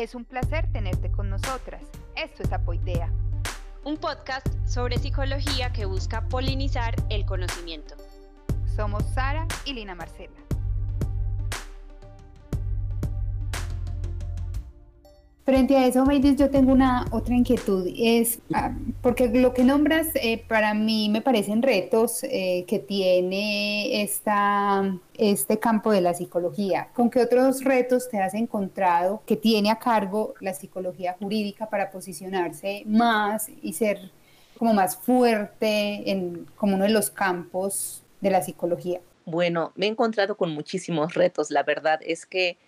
Es un placer tenerte con nosotras. Esto es Apoidea. Un podcast sobre psicología que busca polinizar el conocimiento. Somos Sara y Lina Marcela. Frente a eso, Maidis, yo tengo una otra inquietud, es ah, porque lo que nombras eh, para mí me parecen retos eh, que tiene esta, este campo de la psicología. ¿Con qué otros retos te has encontrado que tiene a cargo la psicología jurídica para posicionarse más y ser como más fuerte en como uno de los campos de la psicología? Bueno, me he encontrado con muchísimos retos. La verdad es que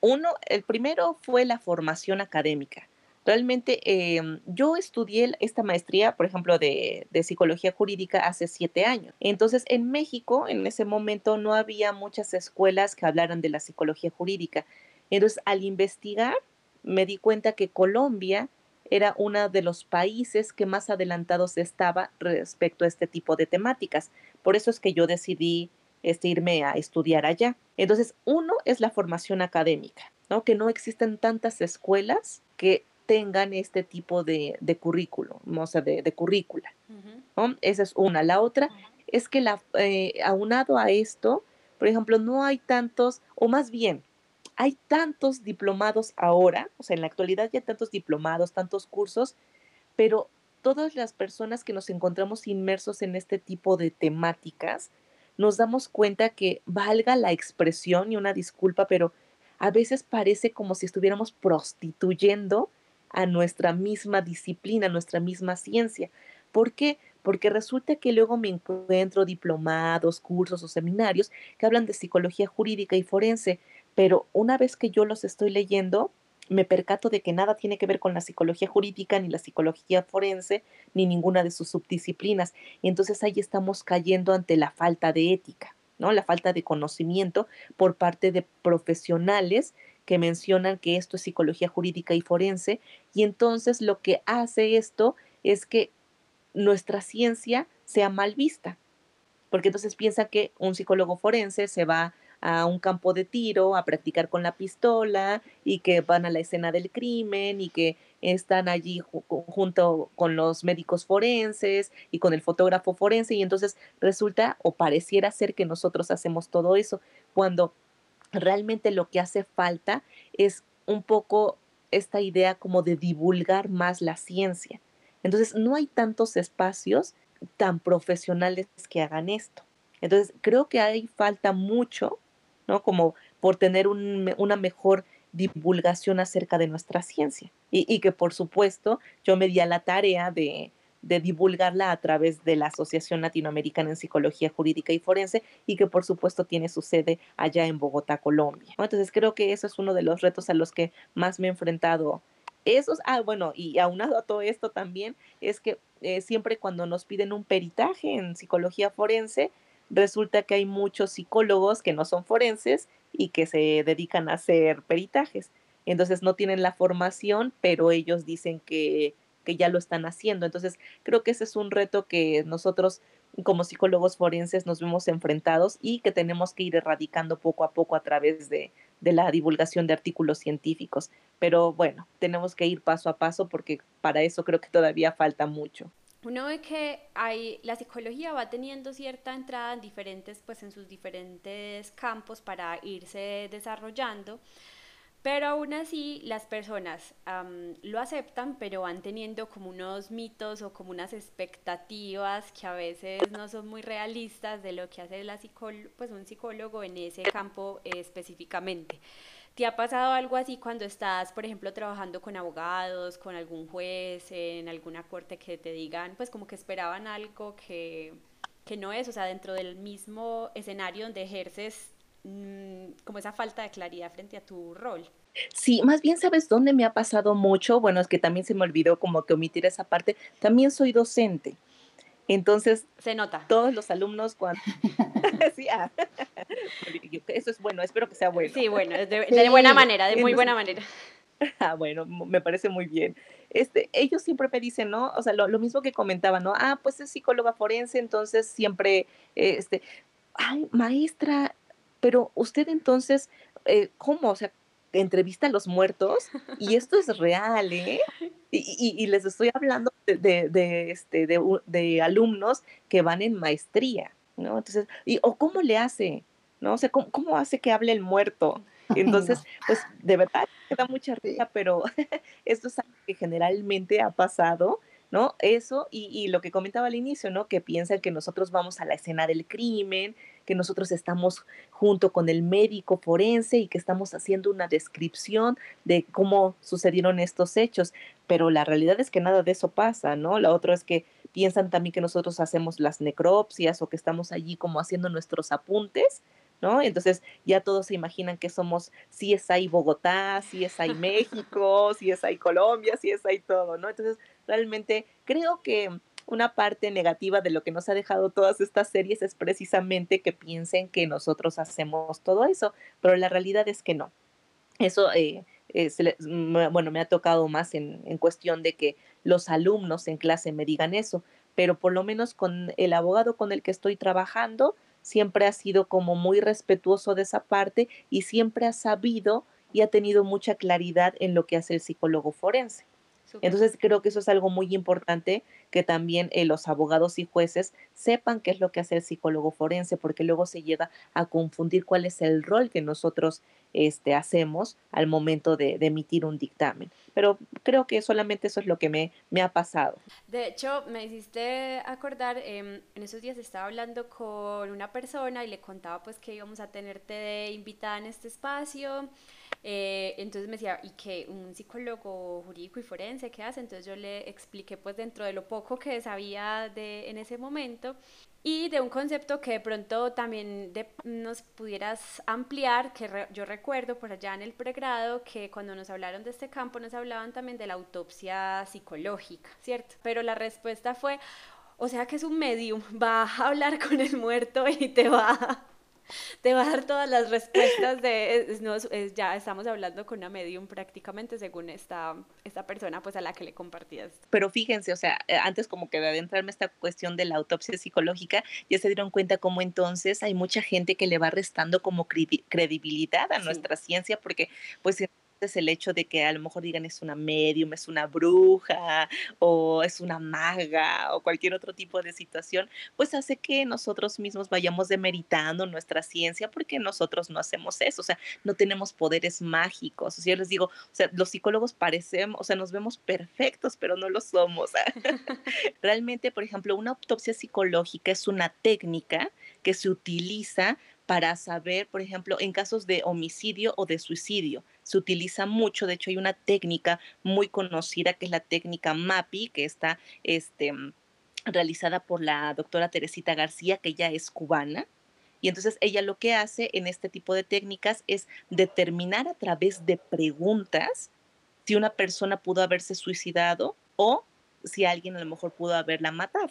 uno, el primero fue la formación académica. Realmente em, yo estudié esta maestría, por ejemplo, de, de, psicología jurídica hace siete años. Entonces, en México, en ese momento, no había muchas escuelas que hablaran de la psicología jurídica. Entonces, al investigar, me di cuenta que Colombia era uno de los países que más adelantados estaba respecto a este tipo de temáticas. Por eso es que yo decidí este, irme a estudiar allá. Entonces, uno es la formación académica, ¿no? Que no existen tantas escuelas que tengan este tipo de, de currículo, o sea, de, currícula. Esa es una. La otra es que la, eh, aunado a esto, por ejemplo, no hay tantos, o más bien, hay tantos diplomados ahora, o sea, en la actualidad ya hay tantos diplomados, tantos cursos, pero todas las personas que nos encontramos inmersos en este tipo de temáticas, nos damos cuenta que valga la expresión y una disculpa, pero a veces parece como si estuviéramos prostituyendo a nuestra misma disciplina, a nuestra misma ciencia. ¿Por qué? Porque resulta que luego me encuentro diplomados, cursos o seminarios que hablan de psicología jurídica y forense, pero una vez que yo los estoy leyendo, me percato de que nada tiene que ver con la psicología jurídica, ni la psicología forense, ni ninguna de sus subdisciplinas. Entonces ahí estamos cayendo ante la falta de ética, ¿no? La falta de conocimiento por parte de profesionales que mencionan que esto es psicología jurídica y forense. Y entonces lo que hace esto es que nuestra ciencia sea mal vista. Porque entonces piensa que un psicólogo forense se va a un campo de tiro a practicar con la pistola y que van a la escena del crimen y que están allí junto con los médicos forenses y con el fotógrafo forense y entonces resulta o pareciera ser que nosotros hacemos todo eso cuando realmente lo que hace falta es un poco esta idea como de divulgar más la ciencia. Entonces no hay tantos espacios tan profesionales que hagan esto. Entonces creo que hay falta mucho ¿no? Como por tener una mejor divulgación acerca de nuestra ciencia. Y, que por supuesto yo me di a la tarea de, divulgarla a través de la Asociación Latinoamericana en Psicología Jurídica y Forense y que por supuesto tiene su sede allá en Bogotá, Colombia. Entonces creo que eso es uno de los retos a los que más me he enfrentado. Esos, ah, bueno, y aunado a todo esto también, es que eh, siempre cuando nos piden un peritaje en psicología forense, resulta que hay muchos psicólogos que no son forenses y que se dedican a hacer peritajes. Entonces no tienen la formación, pero ellos dicen que, que ya lo están haciendo. Entonces creo que ese es un reto que nosotros como psicólogos forenses nos vemos enfrentados y que tenemos que ir erradicando poco a poco a través de, de la divulgación de artículos científicos. Pero bueno, tenemos que ir paso a paso porque para eso creo que todavía falta mucho uno ve que hay, la psicología va teniendo cierta entrada en diferentes, pues en sus diferentes campos para irse desarrollando, pero aún así las personas lo aceptan, pero van teniendo como unos mitos o como unas expectativas que a veces no son muy realistas de lo que hace la pues un psicólogo en ese campo específicamente. ¿Te ha pasado algo así cuando estás, por ejemplo, trabajando con abogados, con algún juez, en alguna corte que te digan, pues como que esperaban algo que, que no es, o sea, dentro del mismo escenario donde ejerces mm, como esa falta de claridad frente a tu rol? Sí, más bien sabes dónde me ha pasado mucho, bueno, es que también se me olvidó como que omitir esa parte, también soy docente. Entonces, se nota. Todos los alumnos cuando... sí, ah. Eso es bueno, espero que sea bueno. Sí, bueno, de, buena manera, de muy buena manera. Ah, bueno, me parece muy bien. Este, ellos siempre me dicen, ¿no? O sea, lo, mismo que comentaba, ¿no? Ah, pues es psicóloga forense, entonces siempre, este, ay, maestra, pero usted entonces, eh, ¿cómo? O sea, entrevista a los muertos y esto es real, ¿eh? Y, les estoy hablando de, de, este, de, alumnos que van en maestría, ¿no? Entonces, y, o cómo le hace, ¿no? O sea, ¿cómo, cómo hace que hable el muerto? Entonces, pues de verdad, me da mucha risa, pero esto es algo que generalmente ha pasado ¿no? Eso y, lo que comentaba al inicio, ¿no? Que piensan que nosotros vamos a la escena del crimen, que nosotros estamos junto con el médico forense y que estamos haciendo una descripción de cómo sucedieron estos hechos, pero la realidad es que nada de eso pasa, ¿no? La otra es que piensan también que nosotros hacemos las necropsias o que estamos allí como haciendo nuestros apuntes, ¿no? Entonces ya todos se imaginan que somos si es ahí Bogotá, si es ahí México, si es ahí Colombia, si es ahí todo, ¿no? Entonces realmente creo que una parte negativa de lo que nos ha dejado todas estas series es precisamente que piensen que nosotros hacemos todo eso, pero la realidad es que no. Eso, eh, eh, bueno, me ha tocado más en, en cuestión de que los alumnos en clase me digan eso, pero por lo menos con el abogado con el que estoy trabajando, siempre ha sido como muy respetuoso de esa parte y siempre ha sabido y ha tenido mucha claridad en lo que hace el psicólogo forense. Entonces creo que eso es algo muy importante que también eh, los abogados y jueces sepan qué es lo que hace el psicólogo forense, porque luego se llega a confundir cuál es el rol que nosotros este, hacemos al momento de, emitir un dictamen. Pero creo que solamente eso es lo que me, me ha pasado. De hecho, me hiciste acordar, em, en esos días estaba hablando con una persona y le contaba pues que íbamos a tenerte de invitada en este espacio. Eh, entonces me decía, ¿y qué? ¿Un psicólogo jurídico y forense qué hace? Entonces yo le expliqué pues dentro de lo poco que sabía de, en ese momento y de un concepto que de pronto también nos pudieras ampliar, que yo recuerdo por allá en el pregrado que cuando nos hablaron de este campo nos hablaban también de la autopsia psicológica, ¿cierto? Pero la respuesta fue, o sea que es un medium, va a hablar con el muerto y te va te va a dar todas las respuestas de, ya estamos hablando con una medium prácticamente según esta, esta persona pues a la que le compartías. Pero fíjense, o sea, eh, antes como que de adentrarme esta cuestión de la autopsia psicológica, ya se dieron cuenta cómo entonces hay mucha gente que le va restando como credibilidad a nuestra ciencia porque pues es el hecho de que a lo mejor digan es una medium, es una bruja o es una maga o cualquier otro tipo de situación, pues hace que nosotros mismos vayamos demeritando nuestra ciencia porque nosotros no hacemos eso, o sea, no tenemos poderes mágicos. O yo les digo, o sea, los psicólogos parecemos, o sea, nos vemos perfectos, pero no lo somos. Realmente, por ejemplo, una autopsia psicológica es una técnica que se utiliza para saber, por ejemplo, en casos de homicidio o de suicidio. Se utiliza mucho, de hecho hay una técnica muy conocida que es la técnica MAPI, que está este, realizada por la doctora Teresita García, que ella es cubana. Y entonces ella lo que hace en este tipo de técnicas es determinar a través de preguntas si una persona pudo haberse suicidado o si alguien a lo mejor pudo haberla matado.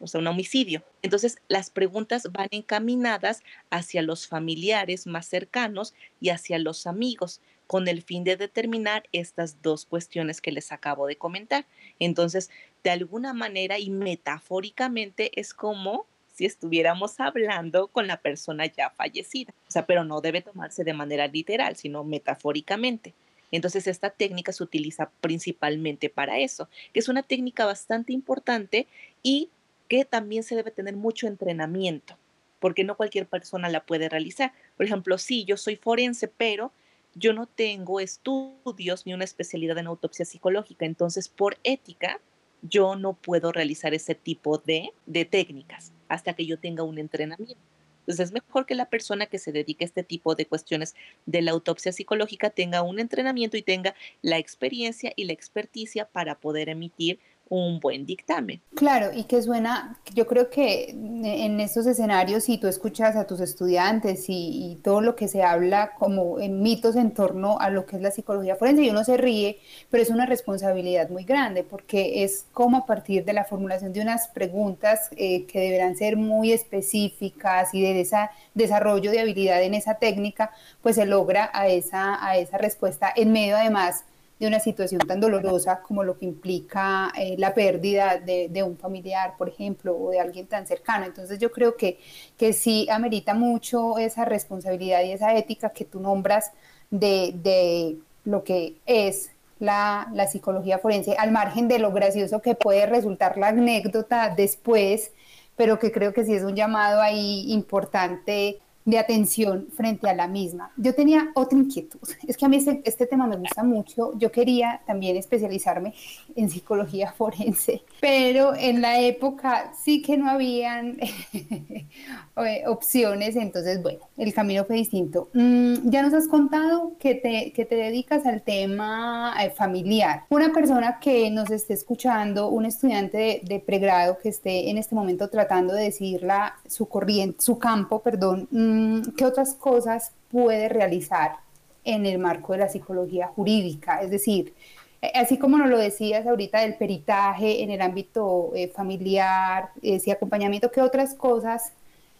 O sea, un homicidio. Entonces, las preguntas van encaminadas hacia los familiares más cercanos y hacia los amigos, con el fin de determinar estas dos cuestiones que les acabo de comentar. Entonces, de alguna manera y metafóricamente es como si estuviéramos hablando con la persona ya fallecida. O sea, pero no debe tomarse de manera literal, sino metafóricamente. Entonces, esta técnica se utiliza principalmente para eso, que es una técnica bastante importante y que también se debe tener mucho entrenamiento, porque no cualquier persona la puede realizar. Por ejemplo, sí, yo soy forense, pero yo no tengo estudios ni una especialidad en autopsia psicológica, entonces por ética yo no puedo realizar ese tipo de, de técnicas hasta que yo tenga un entrenamiento. Entonces es mejor que la persona que se dedique a este tipo de cuestiones de la autopsia psicológica tenga un entrenamiento y tenga la experiencia y la experticia para poder emitir un buen dictamen. Claro, y que suena, yo creo que en estos escenarios, si tú escuchas a tus estudiantes y, todo lo que se habla como en mitos en torno a lo que es la psicología forense, y uno se ríe, pero es una responsabilidad muy grande porque es como a partir de la formulación de unas preguntas eh, que deberán ser muy específicas y de ese desarrollo de habilidad en esa técnica, pues se logra a esa, a esa respuesta en medio además de una situación tan dolorosa como lo que implica eh, la pérdida de, de, un familiar, por ejemplo, o de alguien tan cercano. Entonces yo creo que, que sí amerita mucho esa responsabilidad y esa ética que tú nombras de, de lo que es la, la, psicología forense, al margen de lo gracioso que puede resultar la anécdota después, pero que creo que sí es un llamado ahí importante de atención frente a la misma. Yo tenía otra inquietud, es que a mí este, este, tema me gusta mucho, yo quería también especializarme en psicología forense, pero en la época sí que no habían eh, opciones, entonces bueno, el camino fue distinto. Mm, ya nos has contado que te, que te dedicas al tema eh, familiar. Una persona que nos esté escuchando, un estudiante de, de, pregrado que esté en este momento tratando de decidir la, su corriente, su campo, perdón, Mm, ¿qué otras cosas puede realizar en el marco de la psicología jurídica? Es decir, así como nos lo decías ahorita del peritaje en el ámbito eh, familiar, ese acompañamiento, ¿qué otras cosas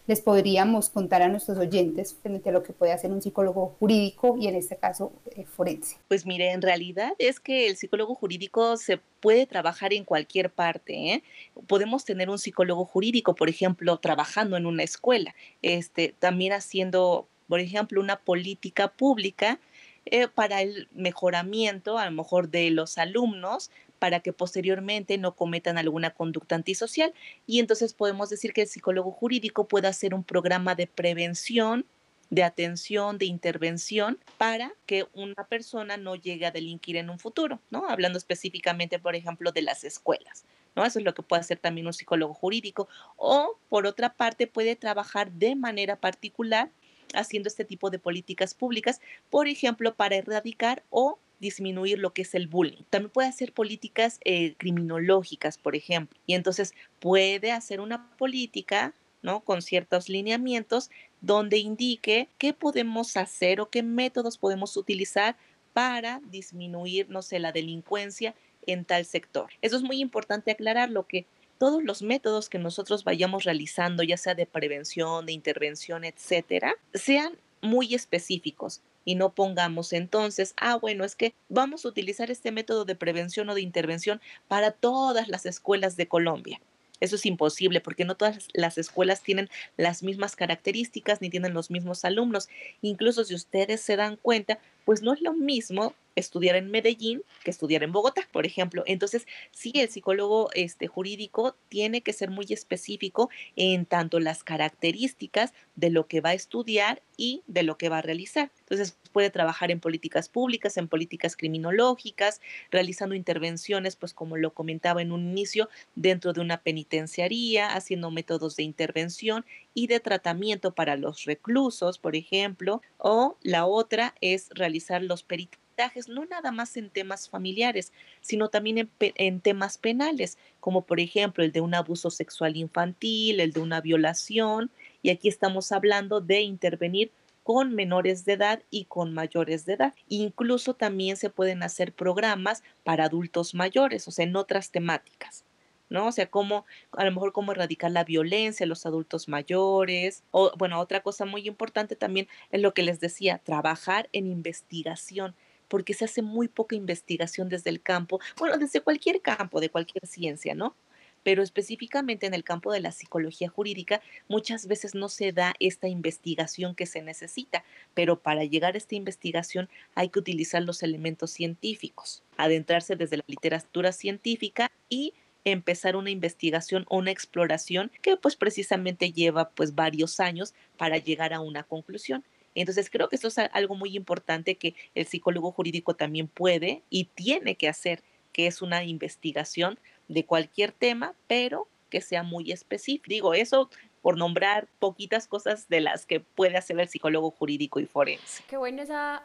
les podríamos contar a nuestros oyentes frente a lo que puede hacer un psicólogo jurídico y en este caso eh, forense? Pues mire, en realidad es que el psicólogo jurídico se puede trabajar en cualquier parte. ¿eh? Podemos tener un psicólogo jurídico, por ejemplo, trabajando en una escuela, este, también haciendo, por ejemplo, una política pública eh, para el mejoramiento, a lo mejor, de los alumnos, para que posteriormente no cometan alguna conducta antisocial. Y entonces podemos decir que el psicólogo jurídico puede hacer un programa de prevención de atención, de intervención para que una persona no llegue a delinquir en un futuro, ¿no? Hablando específicamente, por ejemplo, de las escuelas, ¿no? Eso es lo que puede hacer también un psicólogo jurídico. O, por otra parte, puede trabajar de manera particular haciendo este tipo de políticas públicas, por ejemplo, para erradicar o disminuir lo que es el bullying. También puede hacer políticas eh, criminológicas, por ejemplo. Y entonces puede hacer una política ¿no? Con ciertos lineamientos donde indique qué podemos hacer o qué métodos podemos utilizar para disminuir, no sé, la delincuencia en tal sector. Eso es muy importante aclararlo que todos los métodos que nosotros vayamos realizando, ya sea de prevención, de intervención, etcétera, sean muy específicos y no pongamos entonces, ah, bueno, es que vamos a utilizar este método de prevención o de intervención para todas las escuelas de Colombia. Eso es imposible porque no todas las escuelas tienen las mismas características ni tienen los mismos alumnos. Incluso si ustedes se dan cuenta, pues no es lo mismo estudiar en Medellín que estudiar en Bogotá, por ejemplo. Entonces, sí, el psicólogo este, jurídico tiene que ser muy específico en tanto las características de lo que va a estudiar y de lo que va a realizar. Entonces, puede trabajar en políticas públicas, en políticas criminológicas, realizando intervenciones, pues como lo comentaba en un inicio, dentro de una penitenciaría, haciendo métodos de intervención y de tratamiento para los reclusos, por ejemplo, o la otra es realizar los peritajes, no nada más en temas familiares, sino también en, en, temas penales, como por ejemplo el de un abuso sexual infantil, el de una violación, y aquí estamos hablando de intervenir con menores de edad y con mayores de edad. Incluso también se pueden hacer programas para adultos mayores, o sea, en otras temáticas. ¿no? O sea, cómo, a lo mejor cómo erradicar la violencia en los adultos mayores. O, bueno, otra cosa muy importante también es lo que les decía, trabajar en investigación porque se hace muy poca investigación desde el campo, bueno, desde cualquier campo, de cualquier ciencia, ¿no? Pero específicamente en el campo de la psicología jurídica, muchas veces no se da esta investigación que se necesita, pero para llegar a esta investigación hay que utilizar los elementos científicos, adentrarse desde la literatura científica y empezar una investigación o una exploración que pues precisamente lleva pues varios años para llegar a una conclusión. Entonces creo que esto es algo muy importante que el psicólogo jurídico también puede y tiene que hacer, que es una investigación de cualquier tema, pero que sea muy específico. Digo, eso por nombrar poquitas cosas de las que puede hacer el psicólogo jurídico y forense. Qué bueno esa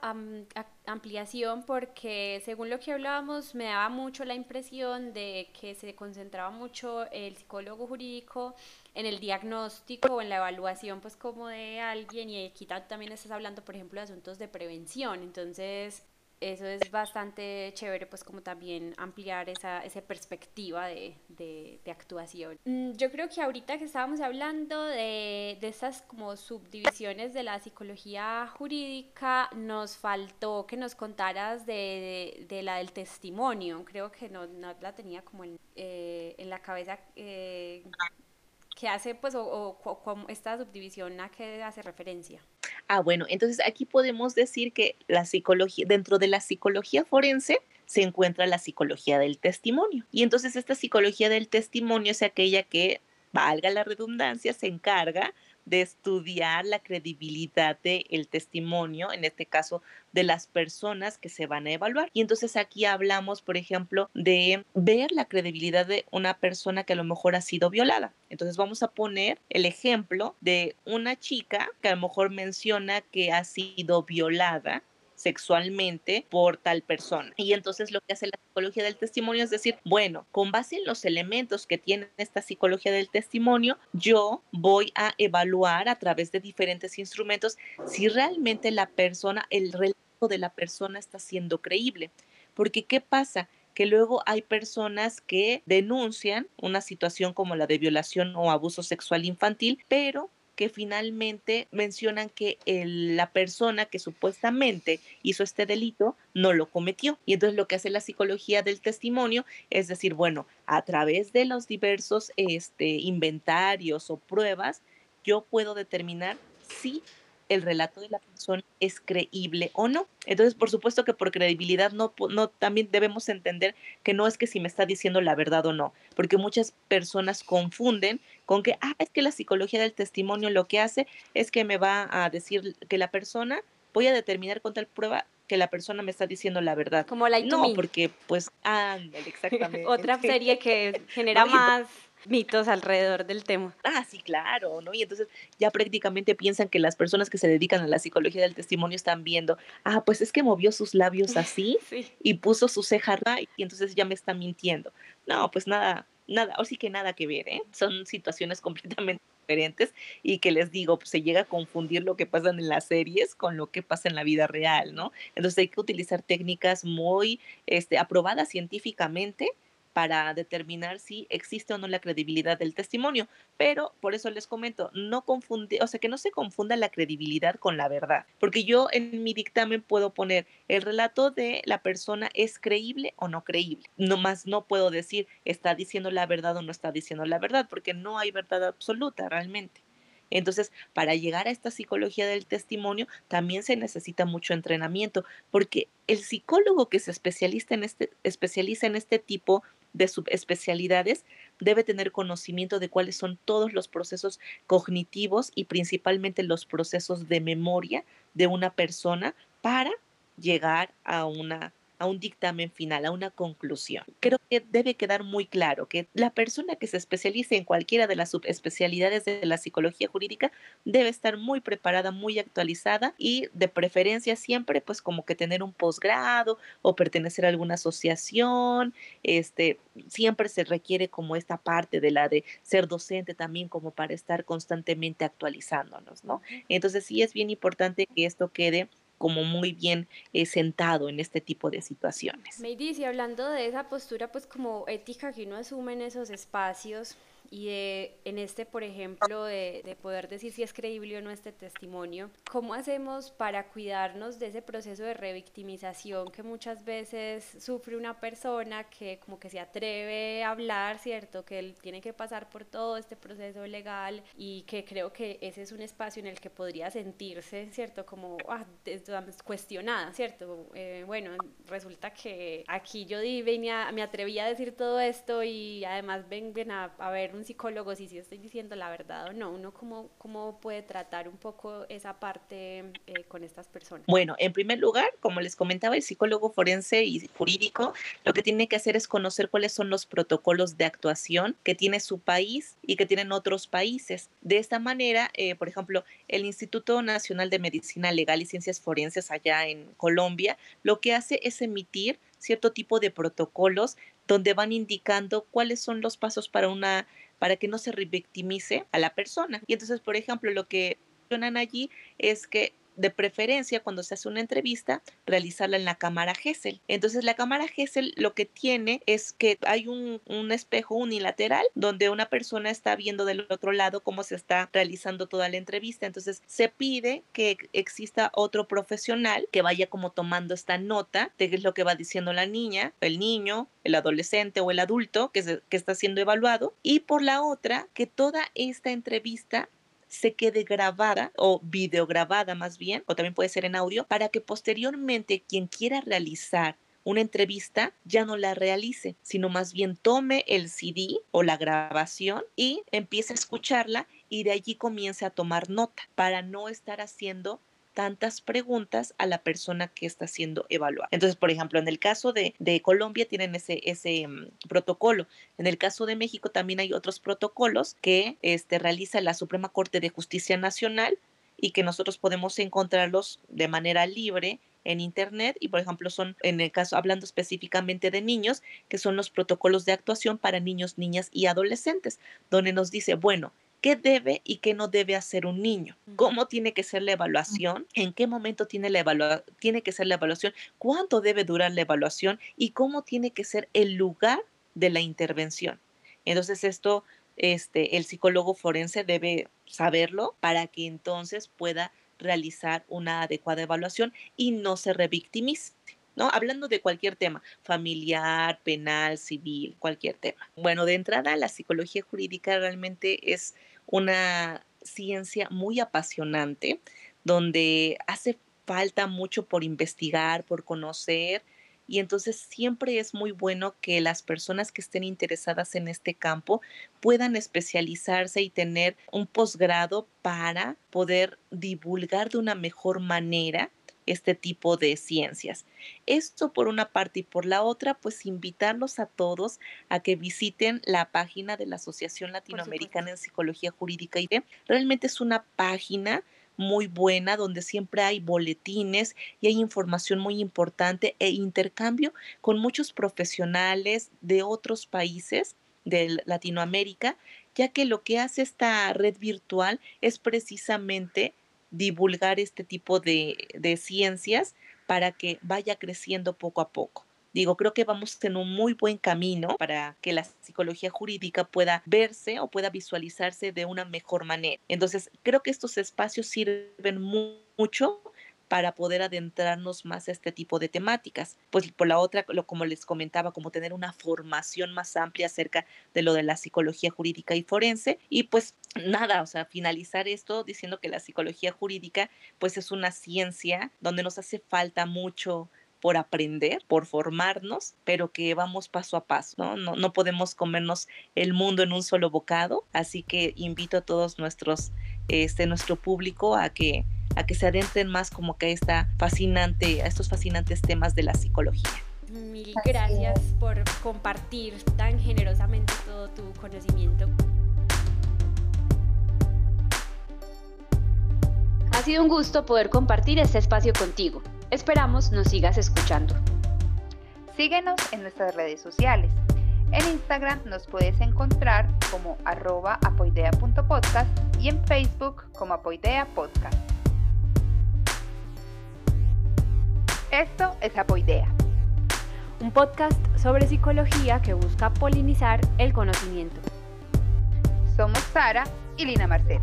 ampliación porque según lo que hablábamos me daba mucho la impresión de que se concentraba mucho el psicólogo jurídico en el diagnóstico o en la evaluación pues como de alguien y aquí también estás hablando por ejemplo de asuntos de prevención, entonces eso es bastante chévere, pues como también ampliar esa, esa perspectiva de, de, actuación. Mm, yo creo que ahorita que estábamos hablando de, de estas como subdivisiones de la psicología jurídica, nos faltó que nos contaras de, de, la del testimonio. Creo que no, no la tenía como en, eh, en la cabeza. Eh, ¿Qué hace, pues, o, o, esta subdivisión a qué hace referencia? Ah, bueno, entonces aquí podemos decir que la psicología, dentro de la psicología forense, se encuentra la psicología del testimonio. Y entonces esta psicología del testimonio es aquella que, valga la redundancia, se encarga de estudiar la credibilidad del testimonio, en este caso de las personas que se van a evaluar. Y entonces aquí hablamos, por ejemplo, de ver la credibilidad de una persona que a lo mejor ha sido violada. Entonces vamos a poner el ejemplo de una chica que a lo mejor menciona que ha sido violada sexualmente por tal persona. Y entonces lo que hace la psicología del testimonio es decir, bueno, con base en los elementos que tiene esta psicología del testimonio, yo voy a evaluar a través de diferentes instrumentos si realmente la persona, el relato de la persona está siendo creíble. Porque ¿qué pasa? que luego hay personas que denuncian una situación como la de violación o abuso sexual infantil, pero que finalmente mencionan que la persona que supuestamente hizo este delito no lo cometió. Y entonces lo que hace la psicología del testimonio es decir, bueno, a través de los diversos este, inventarios o pruebas, yo puedo determinar si el relato de la persona es creíble o no. Entonces, por supuesto que por credibilidad no, no también debemos entender que no es que si me está diciendo la verdad o no, porque muchas personas confunden con que, ah, es que la psicología del testimonio lo que hace es que me va a decir que la persona, voy a determinar con tal prueba que la persona me está diciendo la verdad. Como la No, porque pues, ah, exactamente. Otra serie que genera más mitos alrededor del tema. Ah, sí, claro, ¿no? Y entonces ya prácticamente piensan que las personas que se dedican a la psicología del testimonio están viendo, ah, pues es que movió sus labios así y puso su ceja y entonces ya me está mintiendo. No, pues nada, nada, o sí que nada que ver, ¿eh? Son situaciones completamente diferentes y que les digo, pues se llega a confundir lo que pasa en las series con lo que pasa en la vida real, ¿no? Entonces hay que utilizar técnicas muy este, aprobadas científicamente para determinar si existe o no la credibilidad del testimonio. Pero por eso les comento, no confunde, o sea, que no se confunda la credibilidad con la verdad, porque yo en mi dictamen puedo poner el relato de la persona es creíble o no creíble. No más no puedo decir está diciendo la verdad o no está diciendo la verdad, porque no hay verdad absoluta realmente. Entonces, para llegar a esta psicología del testimonio, también se necesita mucho entrenamiento, porque el psicólogo que se especializa en este, especializa en este tipo de subespecialidades debe tener conocimiento de cuáles son todos los procesos cognitivos y principalmente los procesos de memoria de una persona para llegar a una a un dictamen final, a una conclusión. Creo que debe quedar muy claro que la persona que se especialice en cualquiera de las subespecialidades de la psicología jurídica debe estar muy preparada, muy actualizada y de preferencia siempre pues como que tener un posgrado o pertenecer a alguna asociación, este, siempre se requiere como esta parte de la de ser docente también como para estar constantemente actualizándonos, ¿no? Entonces sí es bien importante que esto quede como muy bien eh, sentado en este tipo de situaciones. Me dice, hablando de esa postura, pues como ética que uno asume en esos espacios, y de, en este, por ejemplo, de, de, poder decir si es creíble o no este testimonio, ¿cómo hacemos para cuidarnos de ese proceso de revictimización que muchas veces sufre una persona que como que se atreve a hablar, ¿cierto? Que él tiene que pasar por todo este proceso legal y que creo que ese es un espacio en el que podría sentirse, ¿cierto? Como ah, cuestionada, ¿cierto? Eh, bueno, resulta que aquí yo di, venía, me atreví a decir todo esto y además vengan a, a ver un psicólogo si sí estoy diciendo la verdad o no, uno cómo, cómo puede tratar un poco esa parte eh, con estas personas. Bueno, en primer lugar, como les comentaba, el psicólogo forense y jurídico lo que tiene que hacer es conocer cuáles son los protocolos de actuación que tiene su país y que tienen otros países. De esta manera, eh, por ejemplo, el Instituto Nacional de Medicina Legal y Ciencias Forenses allá en Colombia, lo que hace es emitir cierto tipo de protocolos donde van indicando cuáles son los pasos para una para que no se revictimice a la persona. Y entonces, por ejemplo, lo que mencionan allí es que de preferencia cuando se hace una entrevista, realizarla en la cámara Gesell. Entonces la cámara Gesell lo que tiene es que hay un, un espejo unilateral donde una persona está viendo del otro lado cómo se está realizando toda la entrevista. Entonces se pide que exista otro profesional que vaya como tomando esta nota de qué es lo que va diciendo la niña, el niño, el adolescente o el adulto que, que está siendo evaluado. Y por la otra, que toda esta entrevista se quede grabada o videograbada más bien, o también puede ser en audio, para que posteriormente quien quiera realizar una entrevista ya no la realice, sino más bien tome el CD o la grabación y empiece a escucharla y de allí comience a tomar nota para no estar haciendo tantas preguntas a la persona que está siendo evaluada. Entonces, por ejemplo, en el caso de, Colombia tienen ese, ese mm, protocolo. En el caso de México también hay otros protocolos que este, realiza la Suprema Corte de Justicia Nacional y que nosotros podemos encontrarlos de manera libre en internet y por ejemplo son en el caso hablando específicamente de niños que son los protocolos de actuación para niños, niñas y adolescentes donde nos dice, bueno, qué debe y qué no debe hacer un niño, cómo tiene que ser la evaluación, en qué momento tiene, la tiene que ser la evaluación, cuánto debe durar la evaluación y cómo tiene que ser el lugar de la intervención. Entonces esto, este, el psicólogo forense debe saberlo para que entonces pueda realizar una adecuada evaluación y no se revictimice. ¿No? Hablando de cualquier tema, familiar, penal, civil, cualquier tema. Bueno, de entrada, la psicología jurídica realmente es una ciencia muy apasionante, donde hace falta mucho por investigar, por conocer, y entonces siempre es muy bueno que las personas que estén interesadas en este campo puedan especializarse y tener un posgrado para poder divulgar de una mejor manera este tipo de ciencias. Esto por una parte y por la otra, pues invitarlos a todos a que visiten la página de la Asociación Latinoamericana en Psicología Jurídica y realmente es una página muy buena donde siempre hay boletines y hay información muy importante e intercambio con muchos profesionales de otros países de Latinoamérica, ya que lo que hace esta red virtual es precisamente divulgar este tipo de, de ciencias para que vaya creciendo poco a poco. Digo, creo que vamos en un muy buen camino para que la psicología jurídica pueda verse o pueda visualizarse de una mejor manera. Entonces, creo que estos espacios sirven mucho para poder adentrarnos más a este tipo de temáticas. Pues por la otra, lo, como les comentaba, como tener una formación más amplia acerca de lo de la psicología jurídica y forense. Y pues nada, o sea, finalizar esto diciendo que la psicología jurídica pues es una ciencia donde nos hace falta mucho por aprender, por formarnos, pero que vamos paso a paso, ¿no? No, no podemos comernos el mundo en un solo bocado, así que invito a todos nuestros, este, nuestro público a que a que se adentren más como que a esta fascinante, a estos fascinantes temas de la psicología. Mil gracias por compartir tan generosamente todo tu conocimiento. Ha sido un gusto poder compartir este espacio contigo. Esperamos nos sigas escuchando. Síguenos en nuestras redes sociales. En Instagram nos puedes encontrar como arroba apoidea.podcast y en Facebook como apoidea podcast. Esto es Apoidea. Un podcast sobre psicología que busca polinizar el conocimiento. Somos Sara y Lina Marcela.